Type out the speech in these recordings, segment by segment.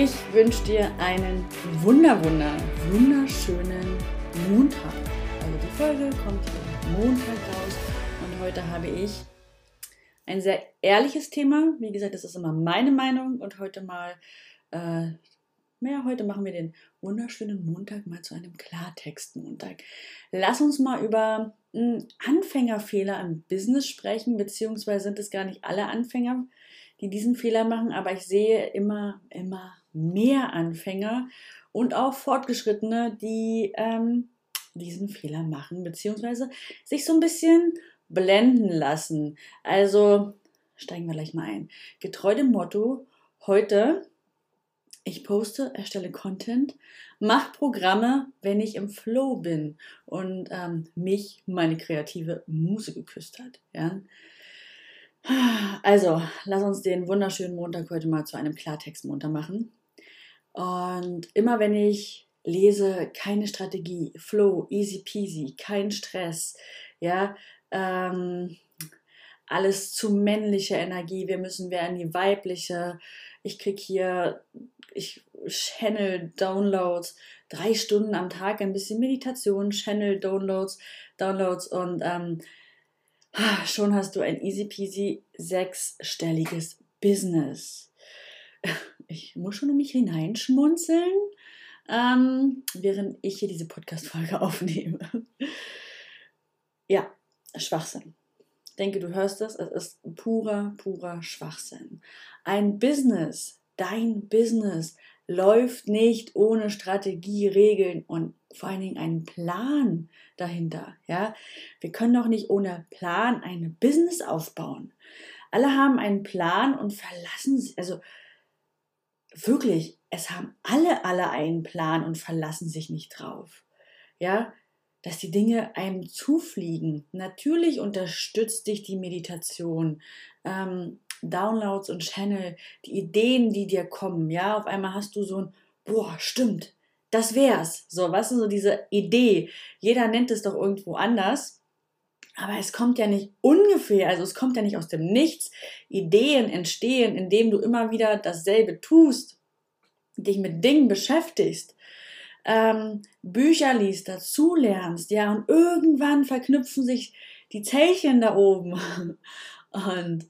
Ich wünsche dir einen wunder, wunder, wunderschönen Montag. Also die Folge kommt hier Montag raus und heute habe ich ein sehr ehrliches Thema. Wie gesagt, das ist immer meine Meinung und heute mal, äh, ja, heute machen wir den wunderschönen Montag mal zu einem Klartext-Montag. Lass uns mal über mh, hm, Anfängerfehler im Business sprechen, beziehungsweise sind es gar nicht alle Anfänger, die diesen Fehler machen, aber ich sehe immer, immer mehr Anfänger und auch Fortgeschrittene, die ähm, diesen Fehler machen, beziehungsweise sich so ein bisschen blenden lassen. Also steigen wir gleich mal ein. Getreu dem Motto, heute ich poste, erstelle Content, mache Programme, wenn ich im Flow bin und ähm, mich meine kreative Muse geküsst hat. Ja? Also, lass uns den wunderschönen Montag heute mal zu einem Klartext-Montag machen. Und immer wenn ich lese, keine Strategie, Flow, easy peasy, kein Stress, ja, ähm, alles zu männliche Energie, wir müssen in die weibliche. Ich kriege hier, ich channel Downloads, drei Stunden am Tag, ein bisschen Meditation, Channel Downloads, Downloads und ähm, schon hast du ein easy peasy sechsstelliges Business. Ich muss schon um mich hineinschmunzeln, ähm, während ich hier diese Podcast-Folge aufnehme. ja, Schwachsinn. Ich denke, du hörst das. Es ist purer, purer Schwachsinn. Ein Business, dein Business, läuft nicht ohne Strategie, Regeln und vor allen Dingen einen Plan dahinter. Ja, wir können doch nicht ohne Plan ein Business aufbauen. Alle haben einen Plan und verlassen sich, also wirklich, es haben alle, alle einen Plan und verlassen sich nicht drauf. Ja, dass die Dinge einem zufliegen. Natürlich unterstützt dich die Meditation, ähm, Downloads und Channel, die Ideen, die dir kommen. Ja, auf einmal hast du so ein, boah, stimmt, das wär's. So, was ist so diese Idee? Jeder nennt es doch irgendwo anders. Aber es kommt ja nicht ungefähr, also es kommt ja nicht aus dem Nichts. Ideen entstehen, indem du immer wieder dasselbe tust, dich mit Dingen beschäftigst ähm, Bücher liest, dazu lernst, ja, und irgendwann verknüpfen sich die Zellchen da oben und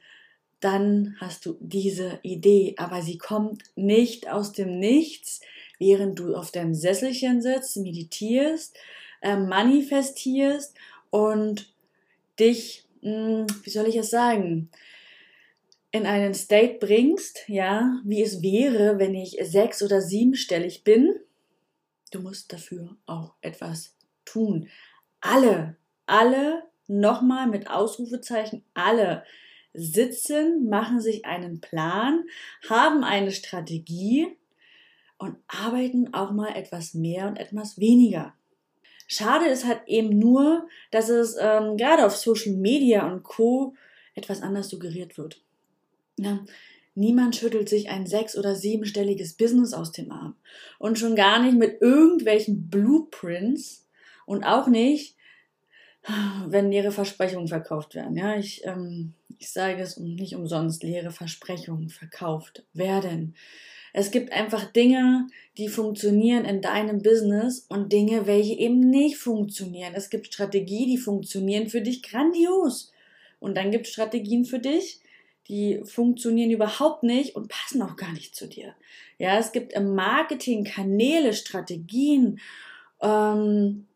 dann hast du diese Idee, aber sie kommt nicht aus dem Nichts, während du auf deinem Sesselchen sitzt, meditierst, äh, manifestierst und dich, mh, hm, wie soll ich es sagen, in einen State bringst, ja, wie es wäre, wenn ich sechs- oder siebenstellig bin Du musst dafür auch etwas tun. Alle, alle, nochmal mit Ausrufezeichen, alle sitzen, machen sich einen Plan, haben eine Strategie und arbeiten auch mal etwas mehr und etwas weniger. Schade ist halt eben nur, dass es ähm, gerade auf Social Media und Co. etwas anders suggeriert wird. Ja, Niemand schüttelt sich ein sechs- oder siebenstelliges Business aus dem Arm. Und schon gar nicht mit irgendwelchen Blueprints und auch nicht, wenn leere Versprechungen verkauft werden. Ja, ich, ähm, ich sage es nicht umsonst, leere Versprechungen verkauft werden. Es gibt einfach Dinge, die funktionieren in deinem Business und Dinge, welche eben nicht funktionieren. Es gibt Strategien, die funktionieren für dich grandios. Und dann gibt es Strategien für dich, die funktionieren überhaupt nicht und passen auch gar nicht zu dir. Ja, es gibt im Marketing Kanäle, Strategien, ähm,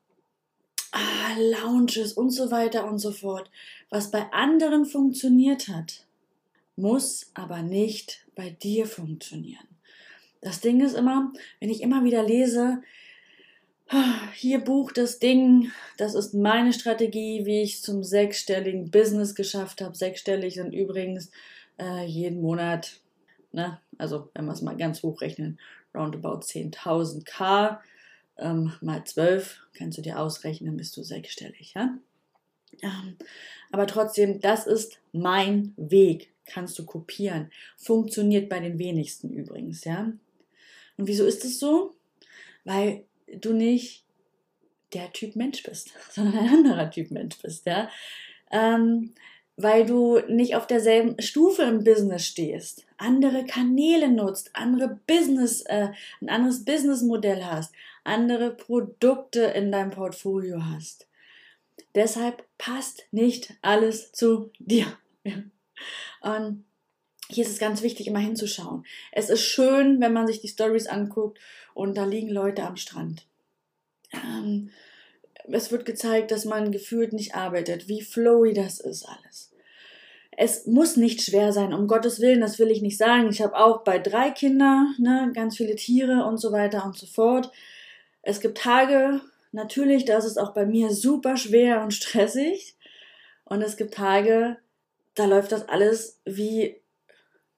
ah, Lounges und so weiter und so fort. Was bei anderen funktioniert hat, muss aber nicht bei dir funktionieren. Das Ding ist immer, wenn ich immer wieder lese, hier bucht das Ding, das ist meine Strategie, wie ich zum sechsstelligen Business geschafft habe. Sechsstellig sind übrigens äh, jeden Monat, ne, also wenn wir es mal ganz hoch rechnen, roundabout 10.000 K ähm, mal 12, kannst du dir ausrechnen, bist du sechsstellig. Ja? Ähm, aber trotzdem, das ist mein Weg, kannst du kopieren. Funktioniert bei den wenigsten übrigens. Ja? Und wieso ist es so? Weil du nicht der Typ Mensch bist, sondern ein anderer Typ Mensch bist, ja. Ähm, weil du nicht auf derselben Stufe im Business stehst, andere Kanäle nutzt, andere Business, äh, ein anderes Businessmodell hast, andere Produkte in deinem Portfolio hast. Deshalb passt nicht alles zu dir. Und hier ist es ganz wichtig, immer hinzuschauen. Es ist schön, wenn man sich die Stories anguckt und da liegen Leute am Strand. Ähm, es wird gezeigt, dass man gefühlt nicht arbeitet, wie flowy das ist alles. Es muss nicht schwer sein, um Gottes Willen, das will ich nicht sagen. Ich habe auch bei drei Kindern ne, ganz viele Tiere und so weiter und so fort. Es gibt Tage, natürlich, da ist es auch bei mir super schwer und stressig. Und es gibt Tage, da läuft das alles wie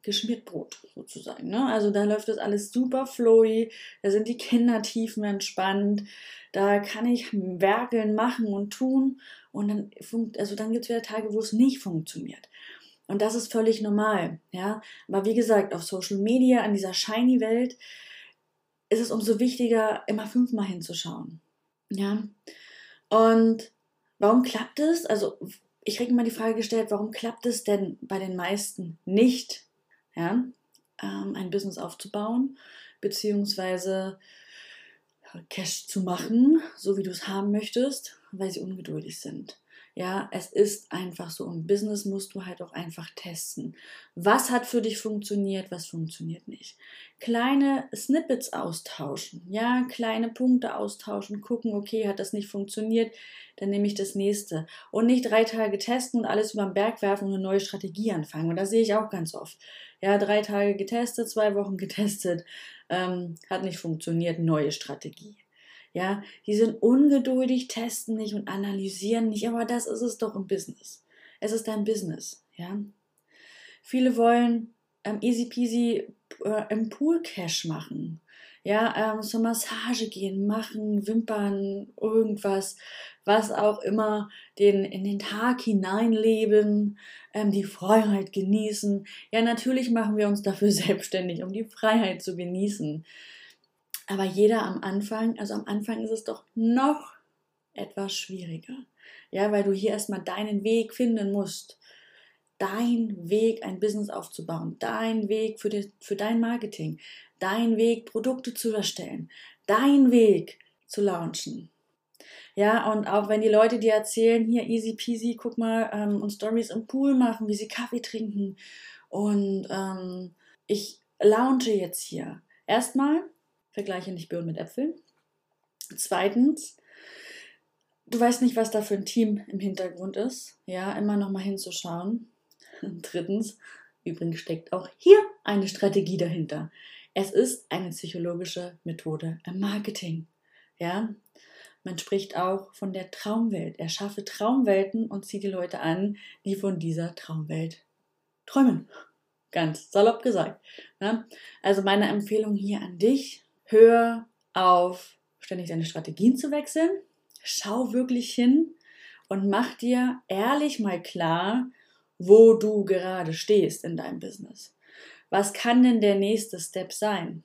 geschmiert Brot sozusagen. Ne? Also da läuft das alles super flowy, da sind die Kinder tiefenentspannt, da kann ich werkeln, machen und tun und dann, also dann gibt es wieder Tage, wo es nicht funktioniert. Und das ist völlig normal, ja. Aber wie gesagt, auf Social Media, an dieser shiny Welt, ist es umso wichtiger, immer fünfmal hinzuschauen, ja. Und warum klappt es? Also, ich kriege mal die Frage gestellt, warum klappt es denn bei den meisten nicht, ja, ähm, ein Business aufzubauen, beziehungsweise Cash zu machen, so wie du es haben möchtest, weil sie ungeduldig sind. Ja, es ist einfach so. Im Business musst du halt auch einfach testen. Was hat für dich funktioniert, was funktioniert nicht. Kleine Snippets austauschen. Ja, kleine Punkte austauschen. Gucken, okay, hat das nicht funktioniert, dann nehme ich das nächste. Und nicht drei Tage testen und alles über den Berg werfen und eine neue Strategie anfangen. Und das sehe ich auch ganz oft. Ja, drei Tage getestet, zwei Wochen getestet, ähm, hat nicht funktioniert, neue Strategie. Ja, die sind ungeduldig, testen nicht und analysieren nicht, aber das ist es doch im Business. Es ist ein Business, ja. Viele wollen ähm, easy peasy äh, im Pool Cash machen. Ja, ähm, zur Massage gehen, machen, Wimpern, irgendwas, was auch immer, den in den Tag hineinleben, ähm, die Freiheit genießen. Ja, natürlich machen wir uns dafür selbstständig, um die Freiheit zu genießen. Aber jeder am Anfang, also am Anfang ist es doch noch etwas schwieriger. Ja, weil du hier erstmal deinen Weg finden musst. Dein Weg, ein Business aufzubauen, dein Weg für, die, für dein Marketing, dein Weg, Produkte zu erstellen, dein Weg zu launchen. Ja, und auch wenn die Leute dir erzählen, hier easy peasy, guck mal, ähm, und Stories im Pool machen, wie sie Kaffee trinken und ähm, ich launche jetzt hier. Erstmal Vergleiche nicht Birnen mit Äpfeln. Zweitens, du weißt nicht, was da für ein Team im Hintergrund ist. Ja, immer noch mal hinzuschauen. Drittens, übrigens steckt auch hier eine Strategie dahinter. Es ist eine psychologische Methode im Marketing. Ja, man spricht auch von der Traumwelt. Erschaffe Traumwelten und ziehe die Leute an, die von dieser Traumwelt träumen. Ganz salopp gesagt. Ja? Also meine Empfehlung hier an dich, hör auf, ständig deine Strategien zu wechseln. Schau wirklich hin und mach dir ehrlich mal klar, wo du gerade stehst in deinem Business. Was kann denn der nächste Step sein?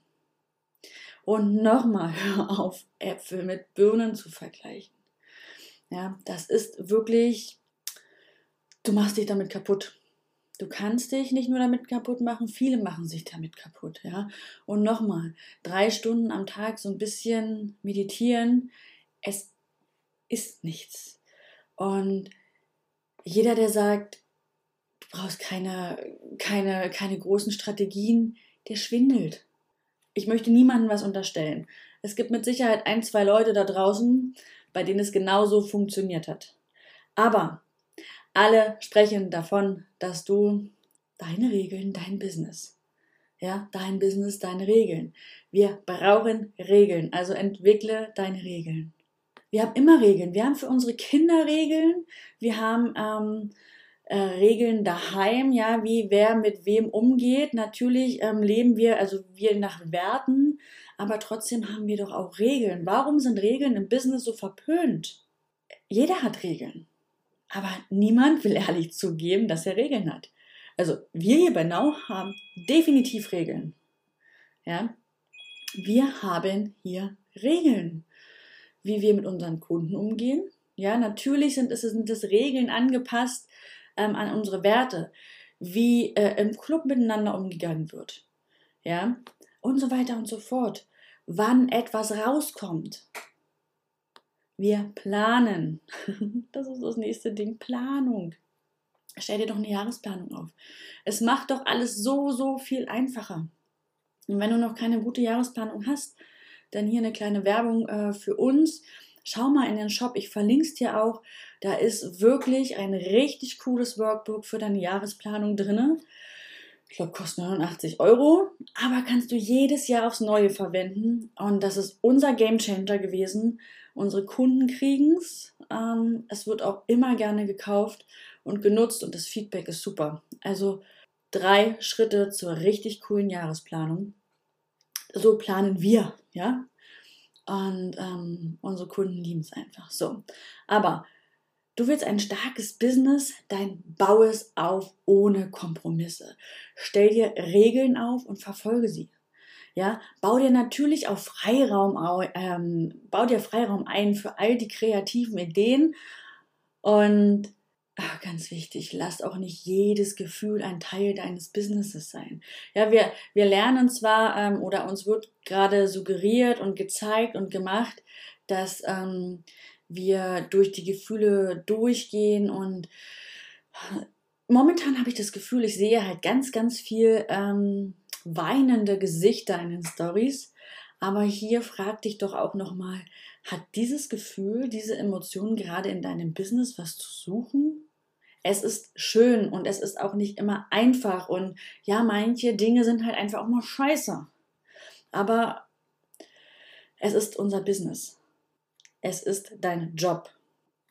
Und nochmal, hör auf, Äpfel mit Birnen zu vergleichen. Ja, das ist wirklich, du machst dich damit kaputt. Du kannst dich nicht nur damit kaputt machen, viele machen sich damit kaputt, ja. Und nochmal, drei Stunden am Tag so ein bisschen meditieren, es ist nichts. Und jeder, der sagt, du brauchst keine, keine, keine großen Strategien, der schwindelt. Ich möchte niemandem was unterstellen. Es gibt mit Sicherheit ein, zwei Leute da draußen, bei denen es genauso funktioniert hat. Aber alle sprechen davon, dass du deine Regeln, dein Business, ja, dein Business, deine Regeln. Wir brauchen Regeln, also entwickle deine Regeln. Wir haben immer Regeln. Wir haben für unsere Kinder Regeln. Wir haben ähm, äh, Regeln daheim, ja, wie wer mit wem umgeht. Natürlich ähm, leben wir, also wir nach Werten, aber trotzdem haben wir doch auch Regeln. Warum sind Regeln im Business so verpönt? Jeder hat Regeln. Aber niemand will ehrlich zugeben, dass er Regeln hat. Also wir hier bei Now haben definitiv Regeln. Ja? Wir haben hier Regeln, wie wir mit unseren Kunden umgehen. Ja, natürlich sind es, sind es Regeln angepasst ähm, an unsere Werte, wie äh, im Club miteinander umgegangen wird, ja, und so weiter und so fort. Wann etwas rauskommt. Wir planen. Das ist das nächste Ding, Planung. Stell dir doch eine Jahresplanung auf. Es macht doch alles so, so viel einfacher. Und wenn du noch keine gute Jahresplanung hast, dann hier eine kleine Werbung äh, für uns. Schau mal in den Shop, ich verlinke es dir auch. Da ist wirklich ein richtig cooles Workbook für deine Jahresplanung drin. Ich glaube, kostet 89 Euro, aber kannst du jedes Jahr aufs Neue verwenden. Und das ist unser Game Changer gewesen. Unsere Kunden kriegen es. Ähm, es wird auch immer gerne gekauft und genutzt und das Feedback ist super. Also drei Schritte zur richtig coolen Jahresplanung. So planen wir, ja. Und ähm, unsere Kunden lieben es einfach. So. Aber du willst ein starkes Business, dann bau es auf ohne Kompromisse. Stell dir Regeln auf und verfolge sie. Ja, bau dir natürlich auch Freiraum, ähm, bau dir Freiraum ein für all die kreativen Ideen und ach, ganz wichtig, lass auch nicht jedes Gefühl ein Teil deines Businesses sein. Ja, wir, wir lernen zwar ähm, oder uns wird gerade suggeriert und gezeigt und gemacht, dass ähm, wir durch die Gefühle durchgehen und momentan habe ich das Gefühl, ich sehe halt ganz, ganz viel ähm, weinende Gesichter in den Stories. Aber hier frag dich doch auch nochmal, hat dieses Gefühl, diese Emotionen gerade in deinem Business was zu suchen? Es ist schön und es ist auch nicht immer einfach und ja, manche Dinge sind halt einfach auch mal scheiße. Aber es ist unser Business. Es ist dein Job.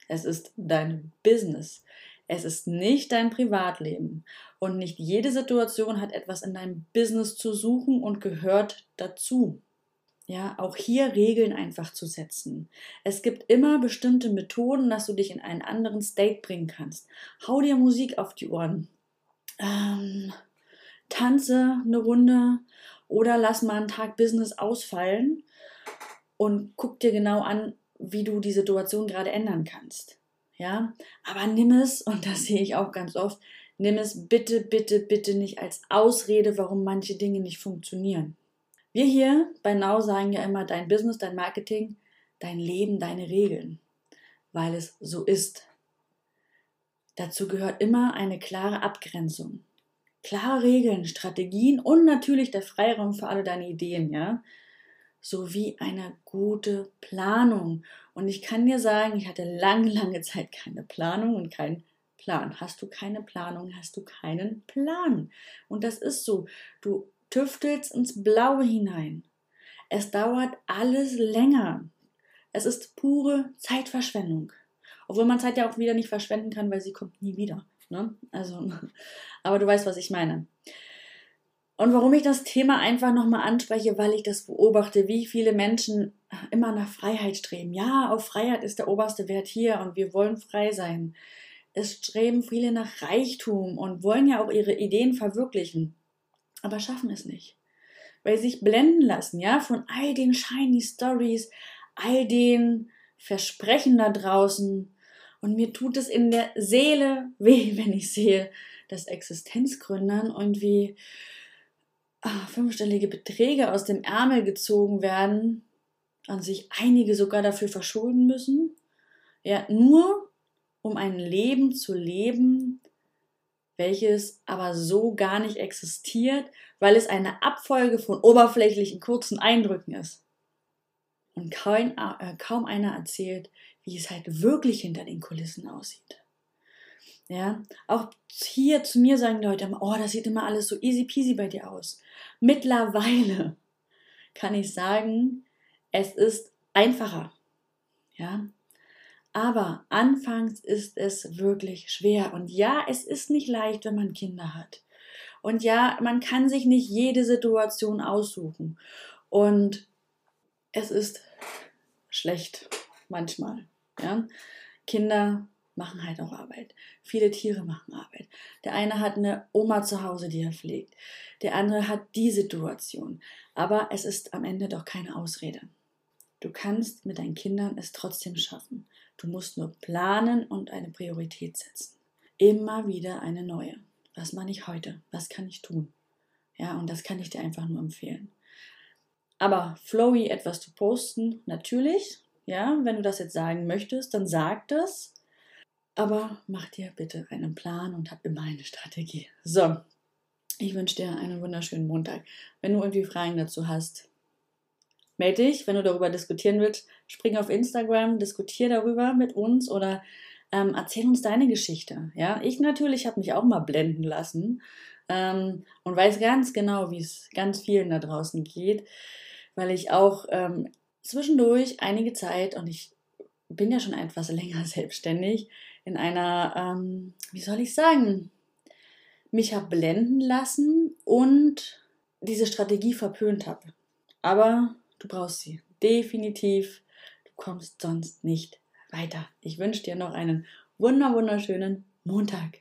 Es ist dein Business. Es ist nicht dein Privatleben. Und nicht jede Situation hat etwas in deinem Business zu suchen und gehört dazu. Ja, auch hier Regeln einfach zu setzen. Es gibt immer bestimmte Methoden, dass du dich in einen anderen State bringen kannst. Hau dir Musik auf die Ohren. Ähm, tanze eine Runde oder lass mal einen Tag Business ausfallen und guck dir genau an, wie du die Situation gerade ändern kannst. Ja, aber nimm es, und das sehe ich auch ganz oft, nimm es bitte, bitte, bitte nicht als Ausrede, warum manche Dinge nicht funktionieren. Wir hier bei Now sagen ja immer dein Business, dein Marketing, dein Leben, deine Regeln, weil es so ist. Dazu gehört immer eine klare Abgrenzung. Klare Regeln, Strategien und natürlich der Freiraum für alle deine Ideen, ja? Sowie eine gute Planung. Und ich kann dir sagen, ich hatte lange, lange Zeit keine Planung und keinen Plan. Hast du keine Planung, hast du keinen Plan. Und das ist so. Du tüftelst ins Blaue hinein. Es dauert alles länger. Es ist pure Zeitverschwendung. Obwohl man Zeit ja auch wieder nicht verschwenden kann, weil sie kommt nie wieder. Ne? Also, aber du weißt, was ich meine. Und warum ich das Thema einfach nochmal anspreche, weil ich das beobachte, wie viele Menschen immer nach Freiheit streben. Ja, auf Freiheit ist der oberste Wert hier und wir wollen frei sein. Es streben viele nach Reichtum und wollen ja auch ihre Ideen verwirklichen aber schaffen es nicht. Weil sie sich blenden lassen, ja, von all den shiny Stories, all den Versprechen da draußen. Und mir tut es in der Seele weh, wenn ich sehe, dass Existenzgründern irgendwie ach, fünfstellige Beträge aus dem Ärmel gezogen werden und sich einige sogar dafür verschulden müssen. Ja, nur um ein Leben zu leben, welches aber so gar nicht existiert, weil es eine Abfolge von oberflächlichen kurzen Eindrücken ist. Und kaum, äh, kaum einer erzählt, wie es halt wirklich hinter den Kulissen aussieht. Ja, auch hier zu mir sagen Leute immer, oh, das sieht immer alles so easy peasy bei dir aus. Mittlerweile kann ich sagen, es ist einfacher. Ja, aber anfangs ist es wirklich schwer. Und ja, es ist nicht leicht, wenn man Kinder hat. Und ja, man kann sich nicht jede Situation aussuchen. Und es ist schlecht manchmal. Ja? Kinder machen halt auch Arbeit. Viele Tiere machen Arbeit. Der eine hat eine Oma zu Hause, die er pflegt. Der andere hat die Situation. Aber es ist am Ende doch keine Ausrede. Du kannst mit deinen Kindern es trotzdem schaffen. Du musst nur planen und eine Priorität setzen. immer wieder eine neue. Was mache ich heute? Was kann ich tun? Ja, und das kann ich dir einfach nur empfehlen. Aber flowy etwas zu posten, natürlich, ja, wenn du das jetzt sagen möchtest, dann sag das. Aber mach dir bitte einen Plan und hab immer eine Strategie. So, ich wünsche dir einen wunderschönen Montag. Wenn du irgendwie Fragen dazu hast, melde dich. Wenn du darüber diskutieren willst, spring auf Instagram, diskutier darüber mit uns oder ähm, erzähl uns deine Geschichte. Ja, ich natürlich habe mich auch mal blenden lassen ähm, und weiß ganz genau, wie es ganz vielen da draußen geht, weil ich auch ähm, zwischendurch einige Zeit und ich bin ja schon etwas länger selbstständig in einer, ähm, wie soll ich sagen, mich habe blenden lassen und diese Strategie verpönt habe. Aber du brauchst sie definitiv. Du kommst sonst nicht weiter. Ich wünsche dir noch einen wunder wunderschönen Montag.